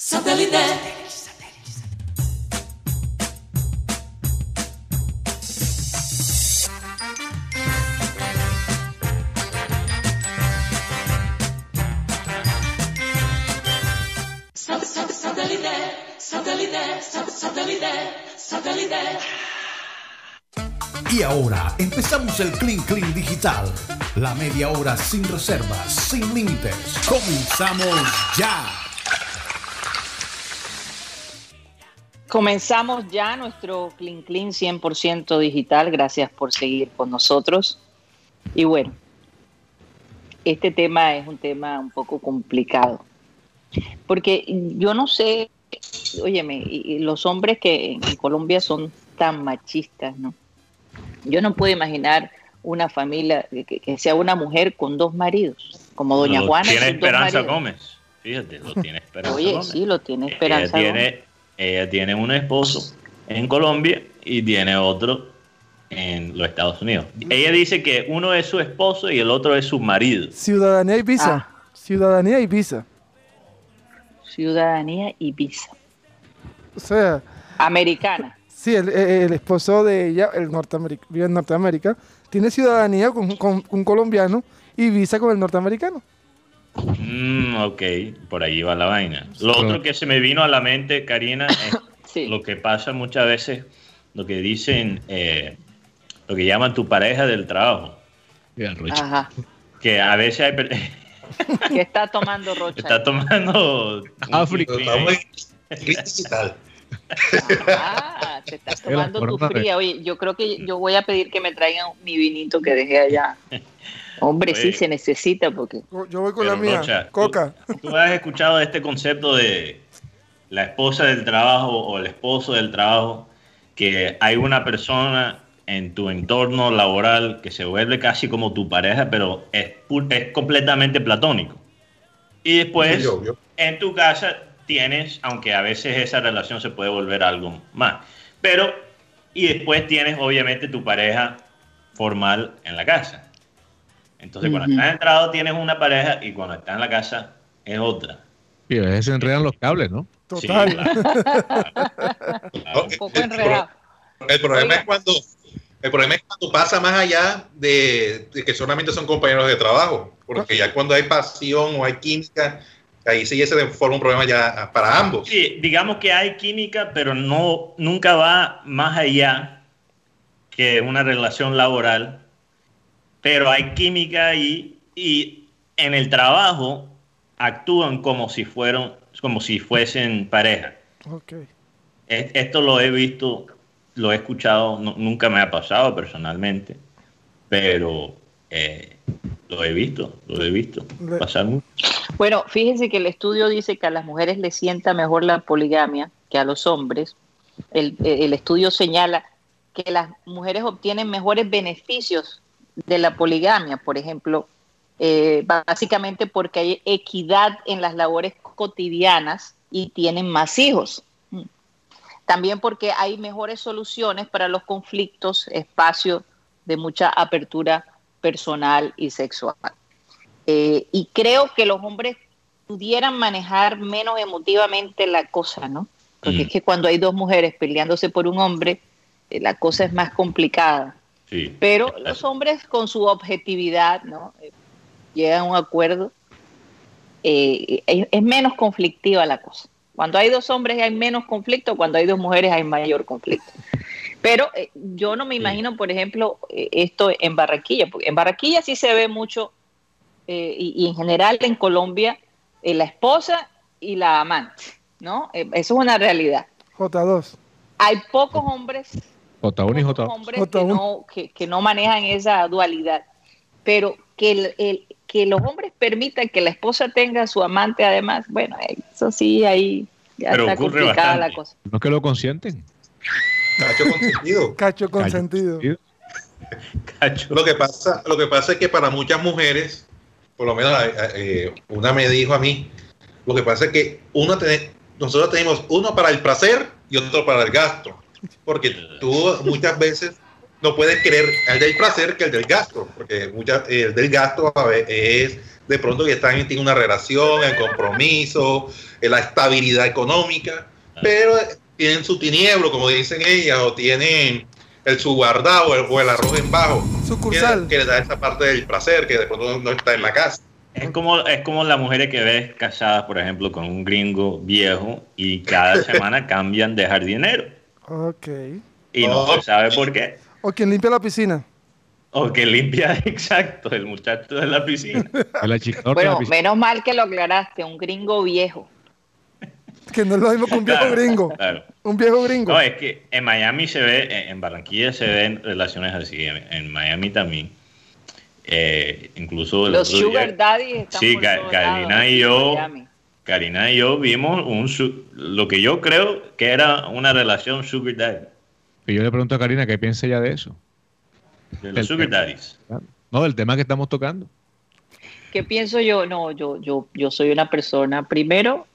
Satellite. Y ahora empezamos el Clean Clean Digital. La media hora sin reservas, sin límites. Comenzamos ya. Comenzamos ya nuestro Clean Clean 100% digital. Gracias por seguir con nosotros. Y bueno, este tema es un tema un poco complicado. Porque yo no sé, óyeme, los hombres que en Colombia son tan machistas, ¿no? Yo no puedo imaginar una familia que, que sea una mujer con dos maridos, como Doña Lo Juana. Tiene Esperanza. Gómez. Fíjate, lo tiene Esperanza Oye, Gómez. sí, lo tiene Esperanza. Gómez. tiene, ella tiene un esposo en Colombia y tiene otro en los Estados Unidos. Ella dice que uno es su esposo y el otro es su marido. Ciudadanía y visa. Ah. Ciudadanía y visa. Ciudadanía y visa. O sea, Americana. sí, el, el esposo de ella, el norteameric- vive en Norteamérica, tiene ciudadanía con, con un colombiano y visa con el norteamericano. Mm, ok, por ahí va la vaina. Lo otro que se me vino a la mente, Karina, es Sí. lo que pasa muchas veces, lo que dicen, eh, lo que llaman tu pareja del trabajo. Ajá. Que a veces hay... ¿Qué está tomando Rocha? Está tomando... África. Ah, te estás tomando tu fría. Oye, yo creo que yo voy a pedir que me traigan mi vinito que dejé allá. Hombre, sí Oye. se necesita porque Yo voy con Pero, la mía. Rocha, tú- Coca. ¿Tú has escuchado de este concepto de la esposa del trabajo o el esposo del trabajo? Que hay una persona en tu entorno laboral que se vuelve casi como tu pareja, pero es, es completamente platónico. Y después, Sí, obvio. en tu casa tienes, aunque a veces esa relación se puede volver algo más, pero, y después tienes obviamente tu pareja formal en la casa. Entonces, cuando estás entrado tienes una pareja y cuando estás en la casa es otra. Y a veces se enredan los cables, ¿no? Total. Sí, claro. Claro. un poco El enredado. El problema Oiga. es cuando el problema es cuando pasa más allá de, de que solamente son compañeros de trabajo, porque ya cuando hay pasión o hay química, ahí sí ya se forma un problema ya para ambos. Sí, digamos que hay química, pero no nunca va más allá que una relación laboral. Pero hay química ahí y en el trabajo actúan como si fueron, como si fuesen pareja. Ok. Es- Esto lo he visto, lo he escuchado, no- nunca me ha pasado personalmente, pero eh, lo he visto, lo he visto pasar mucho. Bueno, fíjense que el estudio dice que a las mujeres les sienta mejor la poligamia que a los hombres. El, el estudio señala que las mujeres obtienen mejores beneficios de la poligamia, por ejemplo, eh, básicamente porque hay equidad en las labores cotidianas y tienen más hijos. Mm. También porque hay mejores soluciones para los conflictos, espacio de mucha apertura personal y sexual. Eh, y creo que los hombres pudieran manejar menos emotivamente la cosa, ¿no? Porque Mm. es que cuando hay dos mujeres peleándose por un hombre, eh, la cosa es más complicada. Sí. Pero los hombres con su objetividad, ¿no? Eh, llegan a un acuerdo. eh, es, es menos conflictiva la cosa. Cuando hay dos hombres hay menos conflicto, cuando hay dos mujeres hay mayor conflicto. Pero eh, yo no me imagino, por ejemplo, eh, esto en Barranquilla, porque en Barranquilla sí se ve mucho, eh, y, y en general en Colombia, eh, la esposa y la amante, ¿no? Eh, eso es una realidad. J2. Hay pocos hombres J1 y pocos J2. hombres que J1. no, que, que no manejan esa dualidad. Pero que, el- el- que los hombres permitan que la esposa tenga a su amante además, bueno, eso sí, ahí ya Pero está complicada bastante. la cosa. No es que lo consienten. Cacho consentido. Cacho consentido. Cacho. Lo que pasa, lo que pasa es que para muchas mujeres, por lo menos eh, eh, una me dijo a mí, lo que pasa es que uno tiene- nosotros tenemos uno para el placer y otro para el gasto, porque tú muchas veces no puedes querer el del placer que el del gasto, porque muchas, el del gasto a ve- es de pronto que están en una relación, el compromiso, en la estabilidad económica, pero tienen su tinieblo, como dicen ellas, o tienen el su guardado o el, o el arroz en bajo, Sucursal. que, que le da esa parte del placer que de pronto no está en la casa. Es como, es como las mujeres que ves casadas, por ejemplo, con un gringo viejo y cada semana cambian de jardinero. Ok. Y no Oh. se sabe por qué. O quien limpia la piscina. O que limpia, exacto, el muchacho de la piscina. La la Bueno, piscina. menos mal que lo aclaraste, un gringo viejo. Que no es lo mismo que un viejo Claro, gringo. claro. Un viejo gringo. No, es que en Miami se ve, en- Barranquilla se ven relaciones así, en, en Miami también. Eh, incluso el Los otro día- sugar daddies están Sí, por Ca- todos Karina lados, y yo- Miami. Karina y yo vimos un su- lo que yo creo que era una relación sugar daddy, Y yo le pregunto a Karina qué piensa ella de eso. de El los sugar daddies. No, del tema que estamos tocando. ¿Qué pienso yo? No, yo, yo, yo soy una persona, primero,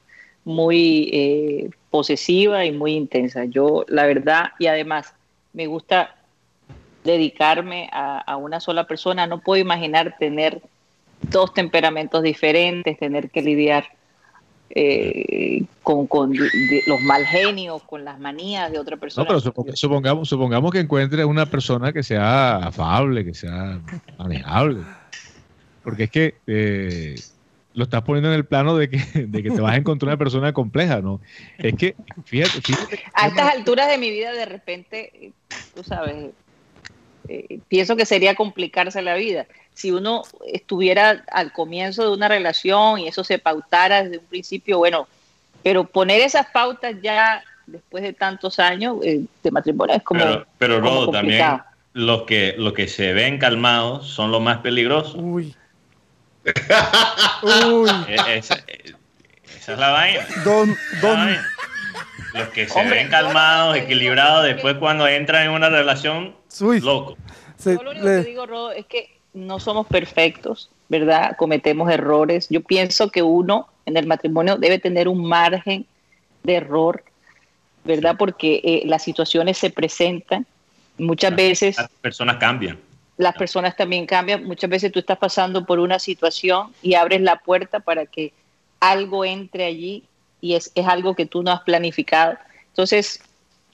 muy eh, posesiva y muy intensa. Yo, la verdad, y además, me gusta dedicarme a, a una sola persona. No puedo imaginar tener dos temperamentos diferentes, tener que lidiar eh, con, con de- de- los mal genios, con las manías de otra persona. No, pero suponga- supongamos, supongamos que encuentre una persona que sea afable, que sea manejable. Porque es que eh, lo estás poniendo en el plano de que, de que te vas a encontrar una persona compleja, ¿no? Es que, fíjate, fíjate a estas alturas de mi vida, de repente, tú sabes, eh, pienso que sería complicarse la vida. Si uno estuviera al comienzo de una relación y eso se pautara desde un principio, bueno, pero poner esas pautas ya después de tantos años eh, de matrimonio es como, Pero, pero como Rodo, también complicado. los que, los que se ven calmados son los más peligrosos. Uy. Uy. E- Esa, esa es la vaina. Don, la vaina. Los que se Hombre, ven calmados, equilibrados, que- después cuando entran en una relación, uy. loco. Se- Yo lo único le- que digo, Rodo, es que no somos perfectos, ¿verdad? Cometemos errores. Yo pienso que uno en el matrimonio debe tener un margen de error, ¿verdad? Porque eh, las situaciones se presentan. Muchas veces Las personas cambian. las personas también cambian. Muchas veces tú estás pasando por una situación y abres la puerta para que algo entre allí y es, es algo que tú no has planificado. Entonces,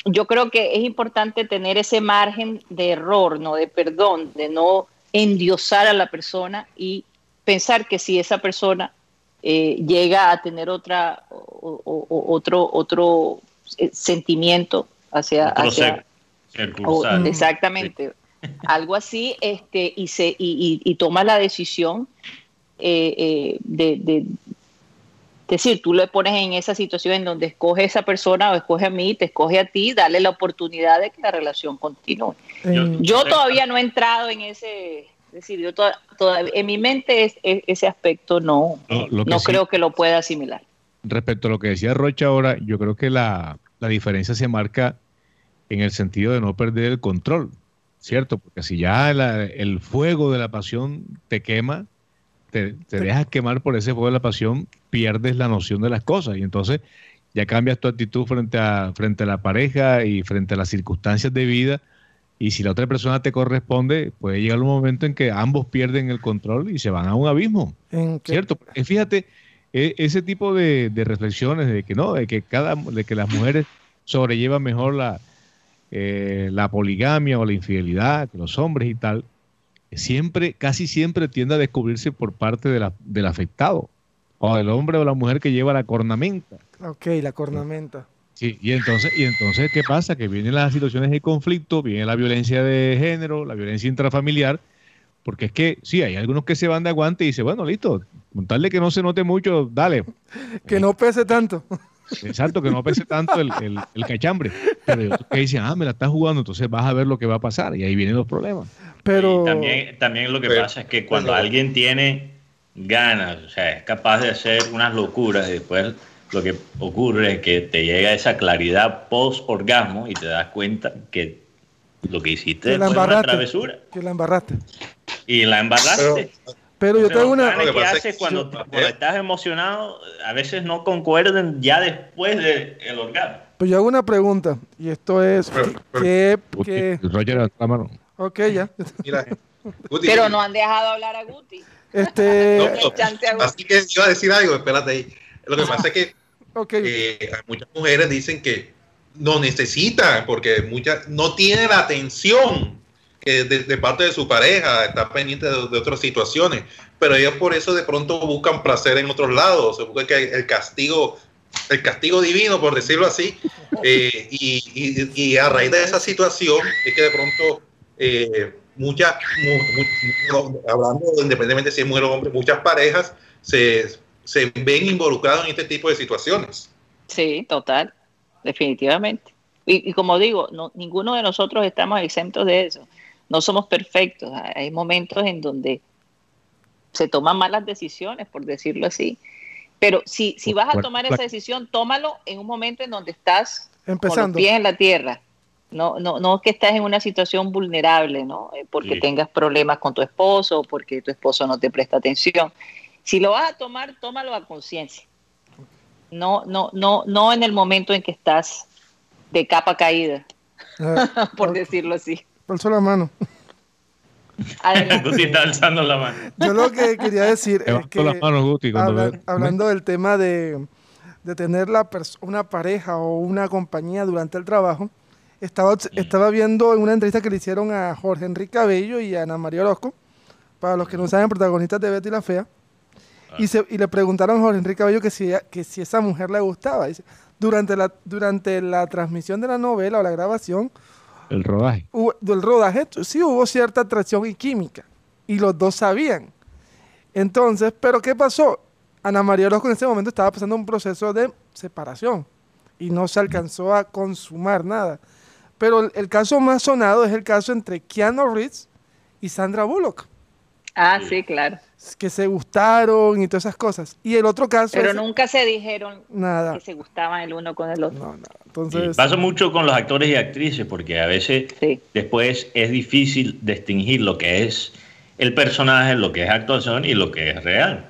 yo creo que es importante tener ese margen de error, no de perdón, de no endiosar a la persona y pensar que si esa persona eh, llega a tener otra o- o- o- otro otro eh, sentimiento hacia, Otro hacia- o- exactamente. Algo así, este, y se, y, y- y toma la decisión eh, eh, de, de- decir, tú le pones en esa situación en donde escoge esa persona o escoge a mí, te escoge a ti, dale la oportunidad de que la relación continúe. Yo todavía no he entrado en ese, es decir, yo to- todavía, en mi mente es- es- ese aspecto no, Lo- lo que no sí- creo que lo pueda asimilar. Respecto a lo que decía Rocha ahora, yo creo que la, la diferencia se marca en el sentido de no perder el control, ¿cierto? Porque si ya la- el fuego de la pasión te quema, te, te dejas quemar por ese fuego de la pasión, pierdes la noción de las cosas y entonces ya cambias tu actitud frente a, frente a la pareja y frente a las circunstancias de vida. Y si la otra persona te corresponde, puede llegar un momento en que ambos pierden el control y se van a un abismo. ¿Cierto? Eh, Fíjate, e- ese tipo de, de reflexiones de que no, de que cada, de que las mujeres sobrellevan mejor la, eh, la poligamia o la infidelidad que los hombres y tal, siempre, casi siempre tiende a descubrirse por parte de la- del afectado, o del hombre o la mujer que lleva la cornamenta. Ok, la cornamenta. Sí, y entonces, y entonces, ¿qué pasa? Que vienen las situaciones de conflicto, viene la violencia de género, la violencia intrafamiliar, porque es que sí, hay algunos que se van de aguante y dicen, bueno, listo, con tal de que no se note mucho, dale. Que no pese tanto. Exacto, que no pese tanto el, el- el cachambre. Pero hay otros que dicen, ah, me la estás jugando, entonces vas a ver lo que va a pasar, y ahí vienen los problemas. Pero Y también, también lo que Pero- pasa es que cuando pero- alguien tiene ganas, o sea, es capaz de hacer unas locuras y después lo que ocurre es que te llega esa claridad post-orgasmo y te das cuenta que lo que hiciste Que la fue una embarraste. travesura que la embarraste. y la embarraste. Pero yo O sea, tengo una... Lo que que haces que cuando, yo- cuando estás emocionado a veces no concuerdan ya después del orgasmo. Pues yo hago una pregunta. Y esto es... Pero- ¿Qué... Guti, qué- Roger la mano. Ok, ya. Mira, Guti, Pero no han dejado hablar a Guti. Este, No, no, así que iba a decir algo, espérate ahí. Lo que pasa es que ok, eh, muchas mujeres dicen que no necesitan porque muchas no tiene la atención que de, de parte de su pareja, está pendiente de, de otras situaciones, pero ellos por eso de pronto buscan placer en otros lados, se busca que el castigo, el castigo divino, por decirlo así, eh, y, y- y a raíz de esa situación es que de pronto eh, muchas, mu- mu- no, hablando independientemente si es mujer o hombre, muchas parejas se, se ven involucrados en este tipo de situaciones. Sí, total, definitivamente. Y, y como digo, no, ninguno de nosotros estamos exentos de eso. No somos perfectos. Hay momentos en donde se toman malas decisiones, por decirlo así. Pero si, si vas a tomar esa decisión, tómalo en un momento en donde estás con los empezando. pies en la tierra. No, no, no que estás en una situación vulnerable, ¿no? Eh, Porque Sí. tengas problemas con tu esposo o porque tu esposo no te presta atención. Si lo vas a tomar, tómalo a conciencia. No, no, no, no en el momento en que estás de capa caída, Ah, por decirlo así. alzo la mano. Adelante. Guti está alzando la mano. Yo lo que quería decir es que las manos, Guti. Cuando habla- ve- hablando del tema de, de tener la una pareja o una compañía durante el trabajo, estaba, estaba viendo en una entrevista que le hicieron a Jorge Enrique Cabello y a Ana María Orozco, para los que no saben, protagonistas de Betty la Fea, y, se- y le preguntaron a Jorge Enrique Cabello que si, ella- que si esa mujer le gustaba. Dice, durante la, durante la transmisión de la novela o la grabación, el rodaje. hubo- del rodaje, sí hubo cierta atracción y química. Y los dos sabían. Entonces, ¿pero qué pasó? Ana María Orozco en ese momento estaba pasando un proceso de separación y no se alcanzó a consumar nada. Pero el, el caso más sonado es el caso entre Keanu Reeves y Sandra Bullock, Ah, sí, claro. que se gustaron y todas esas cosas. Y el otro caso Pero es nunca se dijeron nada. que se gustaban el uno con el otro. No, nada. Sí, Entonces, pasa mucho con los actores y actrices porque a veces Sí. después es difícil distinguir lo que es el personaje, lo que es actuación y lo que es real.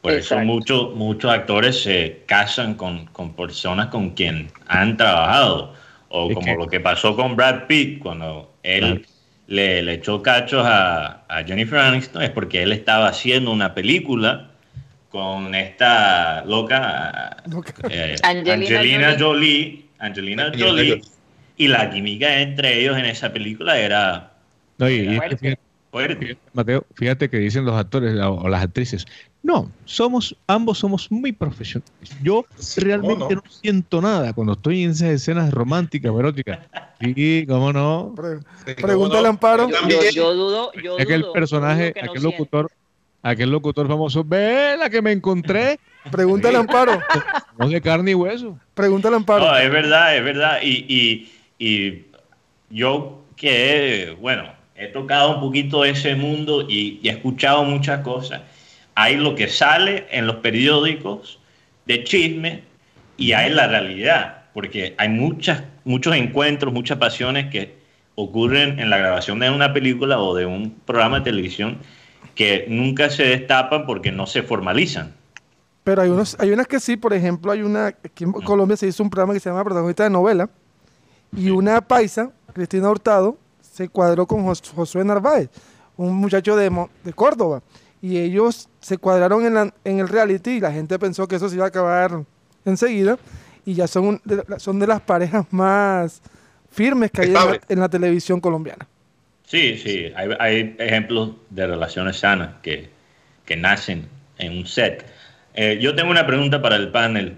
Por eso muchos muchos actores se casan con, con personas con quien han trabajado. O Es como que- lo que pasó con Brad Pitt cuando él Claro. le, le echó cachos a, a Jennifer Aniston, es porque él estaba haciendo una película con esta loca Loca. eh, Angelina Angelina, Jolie. Angelina Angelina Jolie. Jolie. Y la química entre ellos en esa película era No, y- y es que Fuerte. Mateo, fíjate que dicen los actores o, o las actrices. No, somos, ambos somos muy profesionales. Yo Sí, realmente ¿cómo no? no? siento nada cuando estoy en esas escenas románticas o eróticas. Sí, cómo no. pre- Sí, Pregúntale ¿cómo a Amparo. Yo, yo dudo, yo Es que el dudo, personaje, dudo que no aquel locutor, aquel locutor famoso, ve la que me encontré, pregúntale a Amparo. no de carne y hueso. Pregúntale a Amparo. No, es verdad, es verdad. Y, y, y yo que, bueno, he tocado un poquito ese mundo y, y he escuchado muchas cosas. Hay lo que sale en los periódicos de chisme y hay la realidad, porque hay muchas, muchos encuentros, muchas pasiones que ocurren en la grabación de una película o de un programa de televisión que nunca se destapan porque no se formalizan. Pero hay unos, hay unas que sí, por ejemplo, hay una, aquí en Colombia se hizo un programa que se llama Protagonista de Novela, y una paisa, Cristina Hurtado, se cuadró con Jos- Josué Narváez, un muchacho de, Mo- de Córdoba, y ellos se cuadraron en, la- en el reality y la gente pensó que eso se iba a acabar enseguida, y ya son, un- de, son de las parejas más firmes que hay en la, Estables. en la televisión colombiana. Sí, sí, hay, hay ejemplos de relaciones sanas que, que nacen en un set. Eh, yo tengo una pregunta para el panel.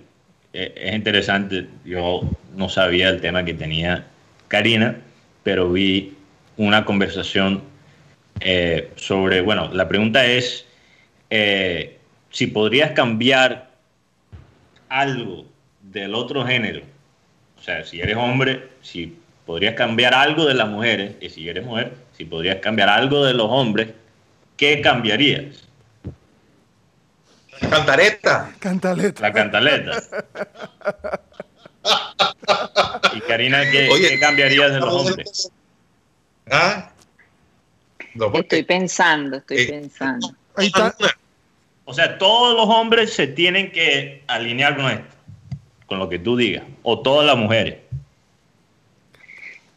Eh, es interesante, yo no sabía el tema que tenía Karina, pero vi una conversación eh, sobre, bueno, la pregunta es eh, si podrías cambiar algo del otro género. O sea, si eres hombre, si podrías cambiar algo de las mujeres, y si eres mujer, si podrías cambiar algo de los hombres, ¿qué cambiarías? Cantareta. Cantaleta. La cantaleta. Y Karina, ¿qué, Oye, qué cambiarías de los hombres? ¿Ah? No, Estoy pensando, estoy Eh, pensando. Ahí está. O sea, todos los hombres se tienen que alinear con esto, con lo que tú digas, o todas las mujeres.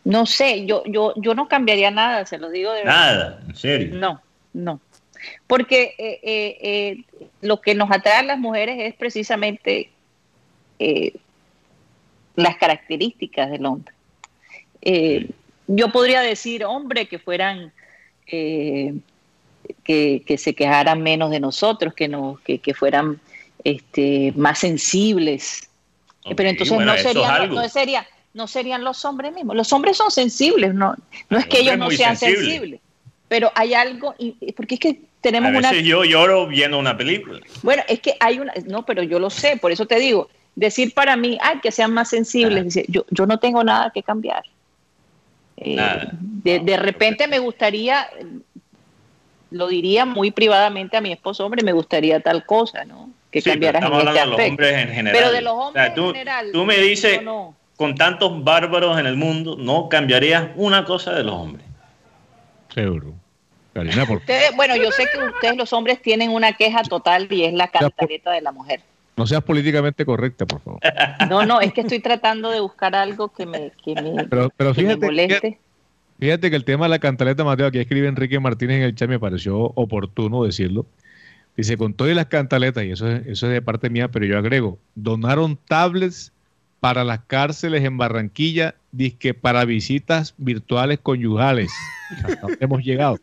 No sé, yo, yo, yo no cambiaría nada, se los digo de verdad. Nada, en serio. No, no. Porque eh, eh, eh, lo que nos atrae a las mujeres es precisamente eh, las características del hombre. Eh, yo podría decir, hombre, que fueran, eh, que, que se quejaran menos de nosotros, que, no, que, que fueran este, más sensibles. Pero entonces bueno, no, serían, no, sería, no serían los hombres mismos. Los hombres son sensibles, no, no es que ellos no sean sensible. sensibles. Pero hay algo, y- porque es que A tenemos una yo lloro viendo una película. bueno, es que hay una, no, pero yo lo sé, por eso te digo, decir para mí, ay, que sean más sensibles, dice, yo, yo no tengo nada que cambiar. Eh, de, de repente me gustaría, lo diría muy privadamente a mi esposo, hombre, me gustaría tal cosa, ¿no? Que Sí, pero cambiaras en este hablando de los aspecto. hombres en general. Pero de los O sea, hombres tú, en general. tú me dices, no. con tantos bárbaros en el mundo, no cambiarías una cosa de los hombres. Seguro. Karina, por Ustedes, bueno, yo sé que ustedes los hombres tienen una queja total y es la cantaleta de la mujer. No seas políticamente correcta, por favor. No, no, es que estoy tratando de buscar algo que me, que me, Pero, pero que me fíjate, moleste. fíjate, que el tema de la cantaleta, Mateo, aquí escribe Enrique Martínez en el chat, me pareció oportuno decirlo. Dice, con todas las cantaletas, y eso es, eso es de parte mía, pero yo agrego, donaron tablets para las cárceles en Barranquilla, disque para visitas virtuales conyugales. Hasta hemos llegado.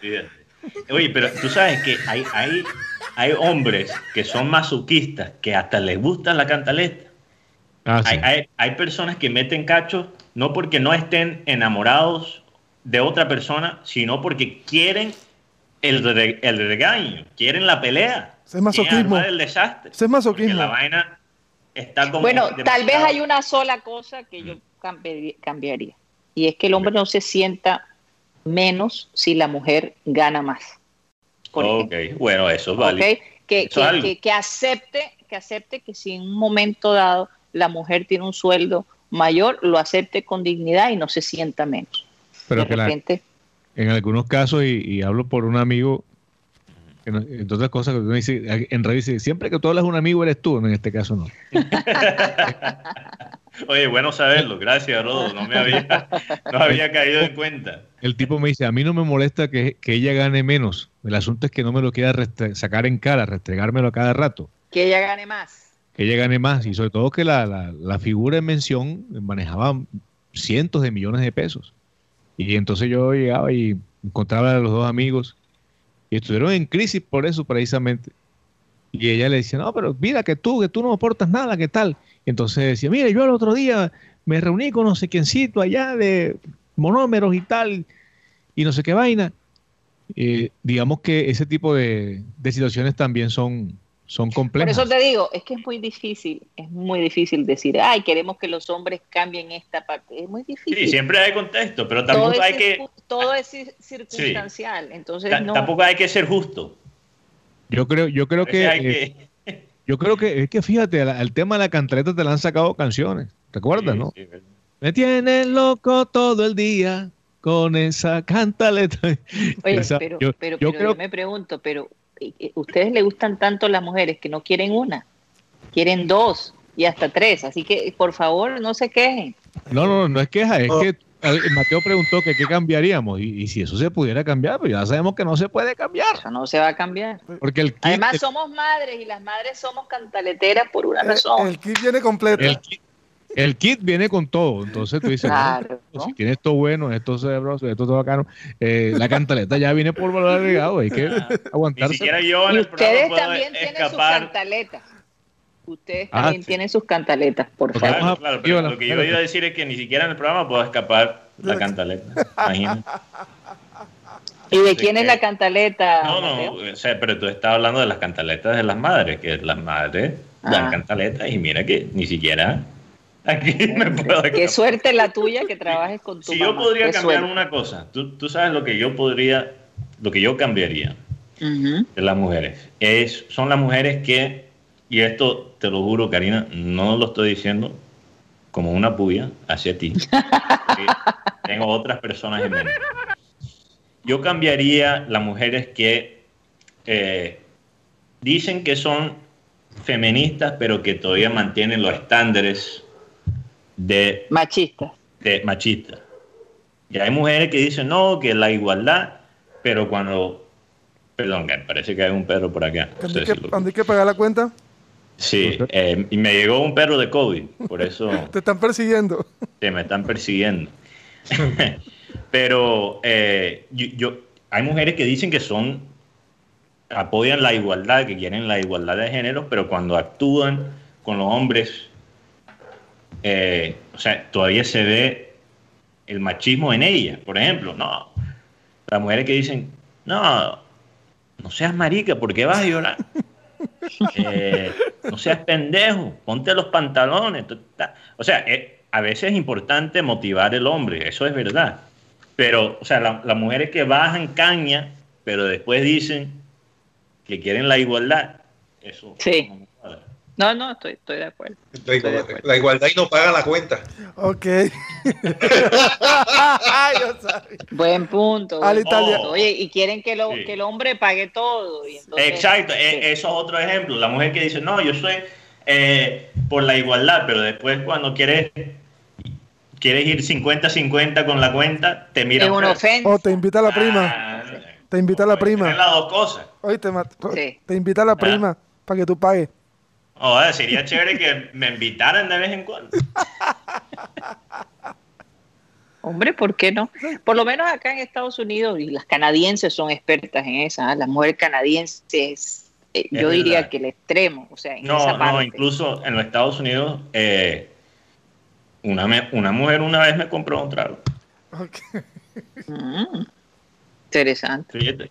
Fíjate. Oye, pero tú sabes que hay, hay, hay hombres que son masoquistas, que hasta les gusta la cantaleta. Ah, sí. Hay, hay, hay personas que meten cachos no porque no estén enamorados de otra persona, sino porque quieren el, re- el regaño, quieren la pelea. Ese es masoquismo. el desastre. Ese es masoquismo. La vaina está como. Bueno, tal vez hay una sola cosa que yo cambi- cambiaría. Y es que el hombre no se sienta menos si la mujer gana más. Por Ok, ejemplo. bueno, eso es válido. ¿ok? Que, Eso es que- que- que acepte, que acepte que si en un momento dado la mujer tiene un sueldo mayor, lo acepte con dignidad y no se sienta menos. Pero de que la- repente, en algunos casos, y, y hablo por un amigo, que no- entre otras cosas que uno dice, en realidad siempre que tú hablas un amigo eres tú, en este caso no. Oye, bueno saberlo. Gracias, Rodo. No me había, no había caído en cuenta. El tipo me dice, a mí no me molesta que, que ella gane menos, el asunto es que no me lo quiera sacar en cara, restregármelo a cada rato, que ella gane más. que ella gane más, y sobre todo que la, la- la figura en mención manejaba cientos de millones de pesos. Y entonces yo llegaba y encontraba a los dos amigos y estuvieron en crisis por eso precisamente. Y ella le decía, no, pero mira que tú, que tú no aportas nada, ¿qué tal? Entonces decía, mire, yo el otro día me reuní con no sé quiéncito allá de monómeros y tal, y no sé qué vaina. Eh, digamos que ese tipo de, de situaciones también son, son Por complejas. eso te digo, es que es muy difícil, es muy difícil decir, ay, queremos que los hombres cambien esta parte. Es muy difícil. Sí, siempre hay contexto, pero tampoco hay que, todo es cir- circunstancial. Entonces, no. tampoco hay que ser justo. Yo creo, yo creo que, Hay eh, que- yo creo que es que fíjate, al, tema de la cantaleta te la han sacado canciones, ¿te acuerdas, Sí, no? sí. Me tienes loco todo el día con esa cantaleta. Oye, Esa- pero, yo, pero, yo pero creo yo me pregunto, pero eh, eh, ¿ustedes le gustan tanto las mujeres que no quieren una? Quieren dos y hasta tres. Así que, por favor, no se quejen. No, no, no es queja, es que Mateo preguntó que qué cambiaríamos y, y si eso se pudiera cambiar, pues ya sabemos que no se puede cambiar. Eso no se va a cambiar. Porque el kit, Además, el- somos madres y las madres somos cantaleteras por una Eh, razón. El kit viene completo. el kit- el kit viene con todo, entonces tú dices, Claro, no, ¿no? si tiene esto bueno, esto sabroso, esto todo bacano, eh, la cantaleta ya viene por valor agregado, hay que Ni aguantarse. siquiera yo en el ustedes también tienen sus cantaletas. Ustedes Ah, también sí. tienen sus cantaletas, por favor. Claro, claro, pero lo que yo iba a decir es que ni siquiera en el programa puedo escapar la cantaleta. Imagínate. ¿Y de quién es la cantaleta? No, no, o sea, pero tú estás hablando de las cantaletas de las madres, que las madres dan Ah. cantaletas y mira que ni siquiera aquí me puedo Qué escapar. suerte la tuya que trabajes con tu Si yo podría Qué cambiar suerte. una cosa, tú, tú sabes lo que yo podría, lo que yo cambiaría de las mujeres, es, son las mujeres que, y esto te lo juro, Karina, no lo estoy diciendo como una puya hacia ti. Tengo otras personas en mente. Yo cambiaría las mujeres que eh, dicen que son feministas, pero que todavía mantienen los estándares de Machista. de machistas. Y hay mujeres que dicen, no, que la igualdad, pero cuando... Perdón, que parece que hay un perro por acá. No ¿Cuándo sé hay que, si lo- cuándo hay que pagar la cuenta? Sí, eh, y me llegó un perro de COVID, por eso Te están persiguiendo. que me están persiguiendo. Pero eh, yo, yo- hay mujeres que dicen que son, apoyan la igualdad, que quieren la igualdad de género, pero cuando actúan con los hombres, eh, o sea, todavía se ve el machismo en ella. Por ejemplo, no, las mujeres que dicen, no, no seas marica, ¿por qué vas a llorar? Eh, no seas pendejo, ponte los pantalones. O sea, eh, a veces es importante motivar al hombre, eso es verdad. Pero, o sea, la- las mujeres que bajan caña, pero después dicen que quieren la igualdad, eso Sí. no. No, no, estoy, estoy de acuerdo. La, de igualdad, acuerdo. la igualdad y no pagan la cuenta. Ok. Yo sabía. Buen punto. Al punto. Oye, y quieren que, lo, Sí. que el hombre pague todo. y entonces- Exacto, e- Sí. eso es otro ejemplo. La mujer que dice, no, yo soy eh, por la igualdad, pero después cuando quieres, quieres ir 50-50 con la cuenta, te miran Es una ofensa. O te invita la prima. Ah, Te invita la puedes prima. las dos cosas. Oye, te, Sí. te invita la prima para que tú pagues. Joder, sería chévere que me invitaran de vez en cuando. Hombre, ¿por qué no? Por lo menos acá en Estados Unidos, y las canadienses son expertas en esa, ¿ah? las mujeres canadienses, eh, Es yo diría verdad. que el extremo, o sea, en No, esa no, parte. incluso en los Estados Unidos, eh, una, me- una mujer una vez me compró un trago. Ok. Mm, interesante. Fíjate.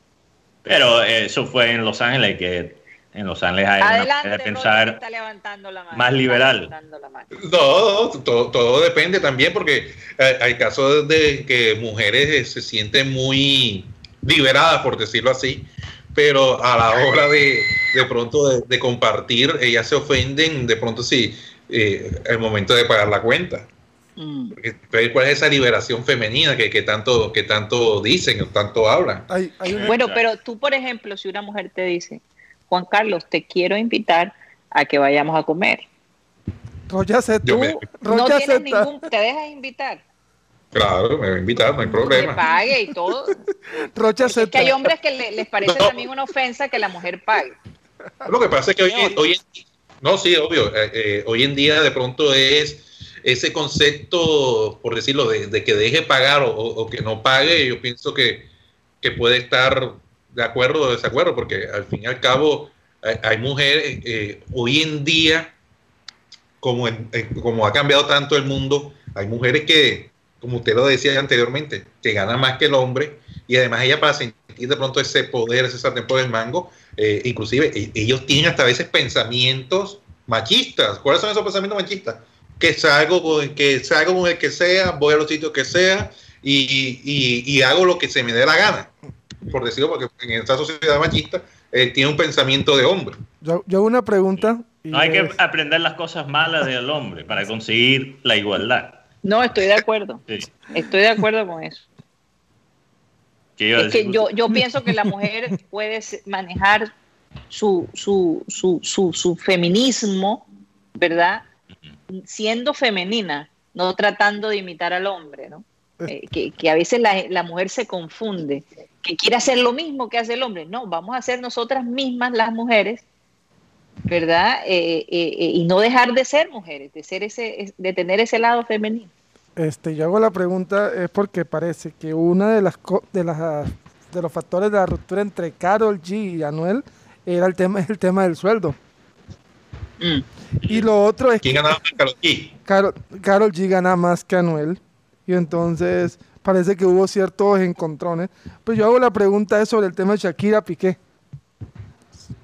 Pero eh, eso fue en Los Ángeles, que en Los Ángeles hay una Adelante, de pensar. está levantando la mano, más liberal. levantando la mano. No, todo, todo depende también porque eh, hay casos de que mujeres eh, se sienten muy liberadas, por decirlo así, pero a la hora de, de pronto de, de compartir, ellas se ofenden de pronto sí, eh, el momento de pagar la cuenta. Mm. Porque, ¿Cuál es esa liberación femenina que, que tanto, que tanto dicen o tanto hablan? Bueno, pero tú, por ejemplo, si una mujer te dice, Juan Carlos, te quiero invitar a que vayamos a comer. Rocha acepta. Yo me- Tú no tienes acepta. ningún, te dejas invitar, Claro, me va a invitar, no hay que problema. pague y todo. Rocha Porque es acepta. que hay hombres que le- les parece No. también una ofensa que la mujer pague. Lo que pasa es que hoy, hoy en- no, sí, obvio, eh, eh, hoy en día de pronto es ese concepto, por decirlo, de, de que deje pagar o, o- o que no pague, yo pienso que, que puede estar de acuerdo o desacuerdo, porque al fin y al cabo hay, hay mujeres, eh, hoy en día, como, eh, como ha cambiado tanto el mundo, hay mujeres que, como usted lo decía anteriormente, que ganan más que el hombre y además ella para sentir de pronto ese poder, ese sartén por el mango, eh, inclusive e- ellos tienen hasta a veces pensamientos machistas. ¿Cuáles son esos pensamientos machistas? Que salgo que salgo con el que sea, voy a los sitios que sea y, y- y hago lo que se me dé la gana. Por decirlo, porque en esta sociedad machista eh, tiene un pensamiento de hombre. Yo, yo hago una pregunta. y No hay que aprender las cosas malas del hombre para conseguir la igualdad. No, estoy de acuerdo. Sí. Estoy de acuerdo con eso. ¿Qué iba a Es que yo, yo pienso que la mujer puede manejar su, su, su, su, su feminismo, ¿verdad? Siendo femenina, no tratando de imitar al hombre, ¿no? Eh, que, que a veces la, la mujer se confunde, que quiere hacer lo mismo que hace el hombre. No, vamos a ser nosotras mismas las mujeres, ¿verdad? Eh, eh, eh, y no dejar de ser mujeres, de, ser ese, de tener ese lado femenino. Este, yo hago la pregunta es porque parece que una de las co- de las de los factores de la ruptura entre Carol G y Anuel era el tema el tema del sueldo. Mm. Y lo otro es que ¿Quién ganaba más G? Carol, Karol G gana más que Anuel y entonces parece que hubo ciertos encontrones. Pues yo hago la pregunta es sobre el tema de Shakira Piqué.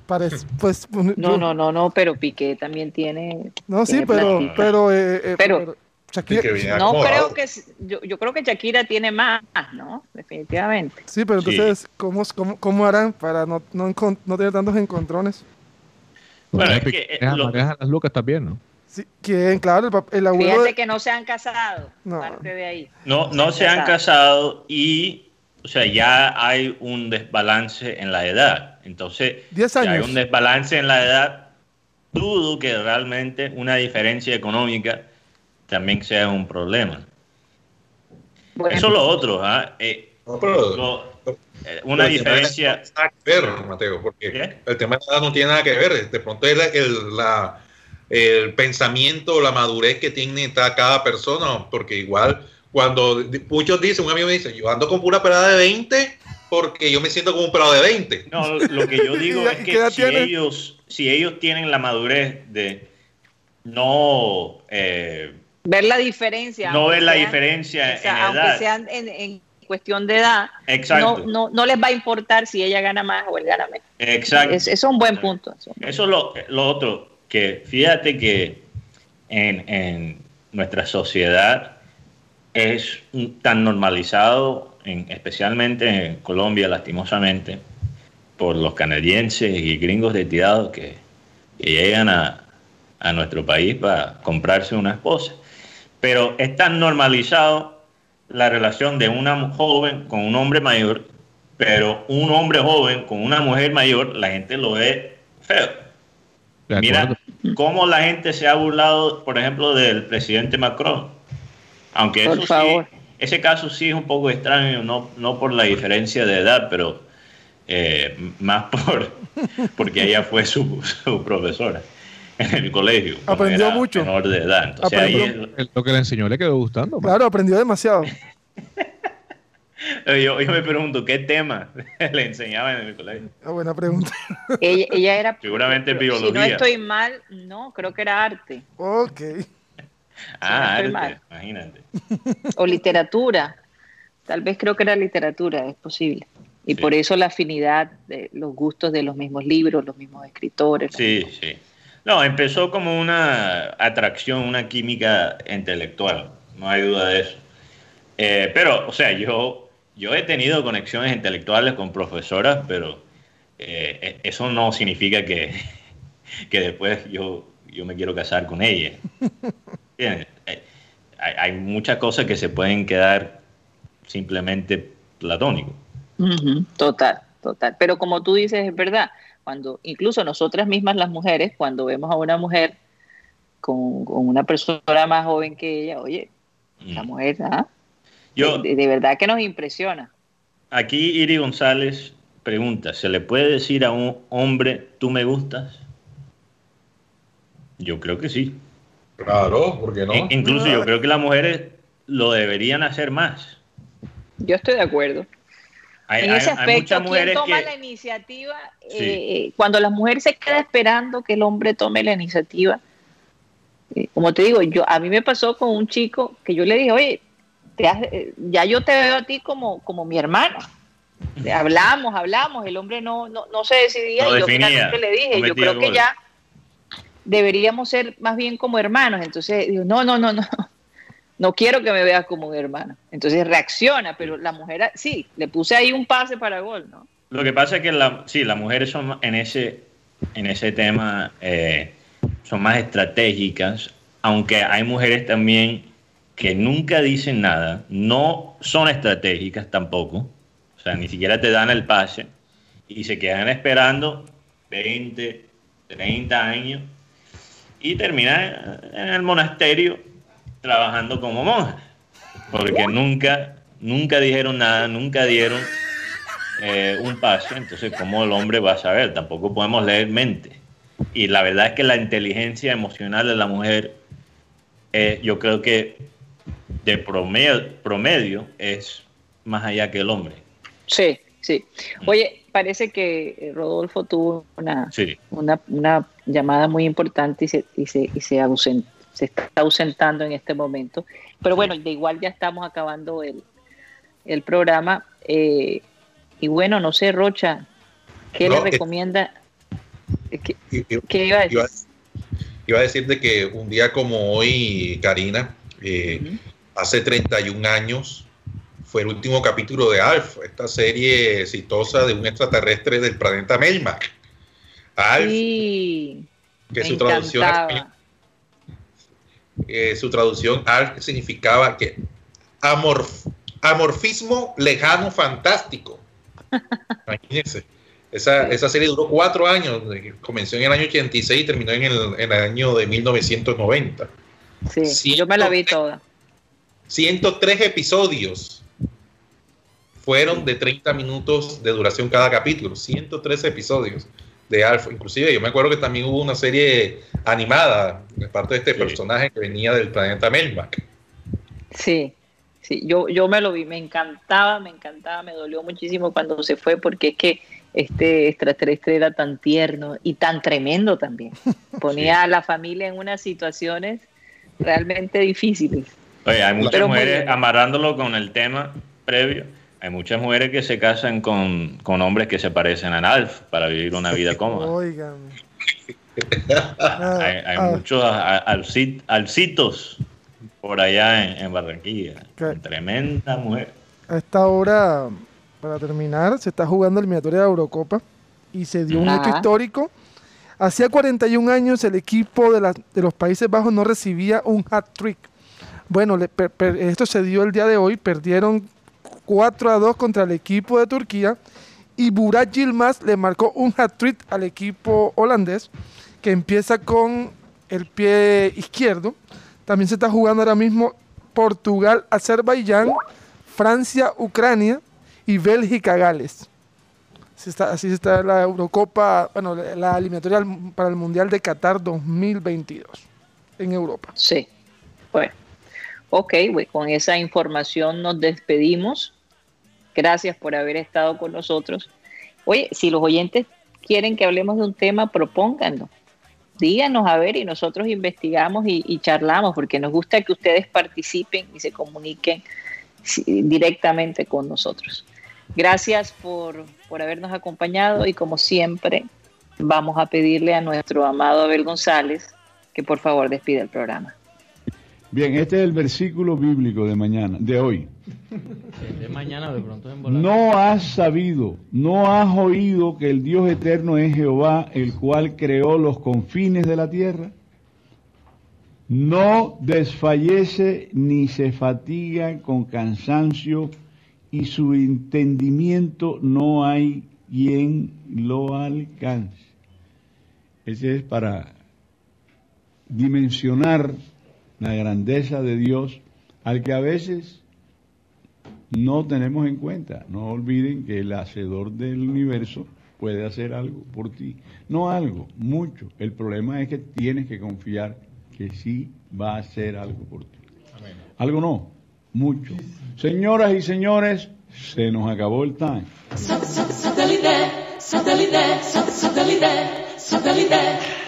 Parece, pues No, yo- no, no, no, pero Piqué también tiene. no, sí, tiene pero platita. pero, eh, eh, Pero- pero Shakira, Sí, No creo que yo, yo creo que Shakira tiene más, ¿no? Definitivamente. sí, pero Sí. entonces ¿cómo, cómo, cómo harán para no, no, no tener tantos encontrones? Bueno, es Maneja- que, eh, lo- las lucas también, ¿no? Sí, ¿quién? Claro, el, el abuelo Fíjate de- que no se han casado, No. parte de ahí. no, no se han casado y, o sea, ya hay un desbalance en la edad. Entonces, 10 si hay años. un desbalance en la edad, dudo que realmente una diferencia económica también sea un problema. Bueno, Eso es lo otro, ¿ah? Eh, No, pero lo- eh, una el diferencia. no tiene nada que ver, Mateo, porque ¿Qué? el tema de la edad no tiene nada que ver. De pronto es la- el, la- el pensamiento, la madurez que tiene cada persona, porque igual cuando muchos dicen, un amigo me dice, yo ando con pura pelada de 20 porque yo me siento como un pelado de 20. No, lo que yo digo es ¿Qué edad que si tiene? ellos, si ellos tienen la madurez de no, eh, Ver la diferencia. no aunque ver la diferencia o sea, en aunque edad. sean en, en cuestión de edad, Exacto. no, no, no les va a importar si ella gana más o él gana menos. Exacto. Es, eso es un buen punto. Eso es lo, lo otro, que fíjate que en, en nuestra sociedad es tan normalizado, en- especialmente en Colombia, lastimosamente, por los canadienses y gringos retirados que, que llegan a, a nuestro país para comprarse una esposa. Pero es tan normalizado la relación de una joven con un hombre mayor, pero un hombre joven con una mujer mayor, la gente lo ve feo. Mira. Cómo la gente se ha burlado, por ejemplo, del presidente Macron. Aunque Por eso sí, ese caso sí es un poco extraño, no, no por la diferencia de edad, pero eh, más por porque ella fue su, su profesora en el colegio. Aprendió era mucho. Menor de edad. Entonces ahí es- Lo que le enseñó le quedó gustando. man. Claro, aprendió demasiado. yo, yo me pregunto qué tema le enseñaban en el colegio. Ah, buena pregunta. Ella, ella era. Seguramente Si no biología. estoy mal, no, creo que era arte Ok. Ah, arte, mal. imagínate. o literatura. Tal vez creo que era literatura, es posible. Y Sí. por eso la afinidad de los gustos de los mismos libros, los mismos escritores. Sí, sí. No, empezó como una atracción, una química intelectual, no hay duda de eso. Eh, pero, o sea, yo, yo he tenido conexiones intelectuales con profesoras, pero eh, eh, eso no significa que, que después yo, yo me quiero casar con ella. Eh, Hay, hay muchas cosas que se pueden quedar simplemente platónicos. Ujú, Total, total. Pero como tú dices, es verdad. Cuando incluso nosotras mismas las mujeres, cuando vemos a una mujer con, con una persona más joven que ella, oye, la Mm. mujer, ¿ah? Yo, de, de verdad que nos impresiona. Aquí Iri González pregunta, ¿se le puede decir a un hombre, tú me gustas? Yo creo que sí. Claro, ¿por qué no? In- incluso yo creo que las mujeres lo deberían hacer más. Yo estoy de acuerdo. Hay, en hay- ese hay aspecto, muchas ¿quién mujeres toma que... la iniciativa? Sí. Eh, cuando la mujer se queda esperando que el hombre tome la iniciativa, eh, como te digo, yo a mí me pasó con un chico que yo le dije, oye, te has- eh, ya yo te veo a ti como, como mi hermano. Hablamos, hablamos, el hombre no, no, no se decidía No y yo definía, finalmente le dije, yo creo que ya deberíamos ser más bien como hermanos. Entonces digo, no, no, no, no, no quiero que me veas como un hermano. Entonces reacciona, pero la mujer, sí, le puse ahí un pase para gol, ¿no? Lo que pasa es que la, sí, las mujeres son en ese, en ese tema eh, son más estratégicas, aunque hay mujeres también que nunca dicen nada, no son estratégicas tampoco, o sea, ni siquiera te dan el pase y se quedan esperando 20, 30 años y terminan en el monasterio trabajando como monjas, porque nunca, nunca dijeron nada, nunca dieron eh, un pase, entonces ¿cómo el hombre va a saber? Tampoco podemos leer mente. Y la verdad es que la inteligencia emocional de la mujer, eh, yo creo que de promedio, promedio es más allá que el hombre. Sí, sí. Oye, parece que eh, Rodolfo tuvo una, Sí. una, una llamada muy importante y se, y se, y se, ausen- se está ausentando en este momento. Pero bueno, de igual ya estamos acabando el, el programa. Eh, y bueno, no sé, Rocha, ¿qué No, le recomienda? Eh, ¿Qué, iba a decir? Iba, iba a decir de que un día como hoy, Karina, eh. Hace 31 años, fue el último capítulo de Alf, esta serie exitosa de un extraterrestre del planeta Melmac. Alf, Sí, que su traducción, eh, su traducción Alf significaba que amorf- amorfismo lejano fantástico. Imagínense. Esa, esa serie duró cuatro años, comenzó en el año 86 y terminó en el, en el año de 1990. Sí, yo me la vi toda. 103 episodios. fueron de 30 minutos de duración cada capítulo, 113 episodios de Alf. Inclusive yo me acuerdo que también hubo una serie animada de parte de este Sí. personaje que venía del planeta Melmac. Sí, sí, yo, yo me lo vi, me encantaba, me encantaba, me dolió muchísimo cuando se fue porque es que este extraterrestre era tan tierno y tan tremendo también. Ponía a la familia en unas situaciones realmente difíciles. Oye, hay muchas Pero muy mujeres, bien. amarrándolo con el tema previo, hay muchas mujeres que se casan con, con hombres que se parecen a Alf para vivir una vida cómoda. Ah, Hay, hay ah, muchos alcit- alcitos por allá en, en Barranquilla. Tremenda mujer. a esta hora, para terminar, se está jugando el eliminatoria de la Eurocopa y se dio un hecho Ajá. histórico. Hacía 41 años el equipo de, la- de los Países Bajos no recibía un hat-trick. Bueno, le- per- per- esto se dio el día de hoy, perdieron 4 a 2 contra el equipo de Turquía y Burak Yilmaz le marcó un hat-trick al equipo holandés que empieza con el pie izquierdo. También se está jugando ahora mismo Portugal, Azerbaiyán, Francia, Ucrania y Bélgica, Gales. Así está, así está la Eurocopa, bueno, la eliminatoria para el Mundial de Qatar 2022 en Europa. Sí. Bueno, ok, pues con esa información nos despedimos. Gracias por haber estado con nosotros. Oye, si los oyentes quieren que hablemos de un tema, propónganlo. Díganos a ver y nosotros investigamos y, y charlamos, porque nos gusta que ustedes participen y se comuniquen directamente con nosotros. Gracias por, por habernos acompañado y como siempre vamos a pedirle a nuestro amado Abel González que por favor despida el programa. Bien, este es el versículo bíblico de mañana, de hoy. De mañana de pronto en. No has sabido, no has oído que el Dios eterno es Jehová, el cual creó los confines de la tierra. No desfallece ni se fatiga con cansancio y su entendimiento no hay quien lo alcance. Ese es para dimensionar la grandeza de Dios al que a veces no tenemos en cuenta. No olviden que el hacedor del universo puede hacer algo por ti. No algo, mucho. El problema es que tienes que confiar que sí va a hacer algo por ti. Algo no, mucho. Señoras y señores, se nos acabó el time. Satellite, satellite, satellite, satellite.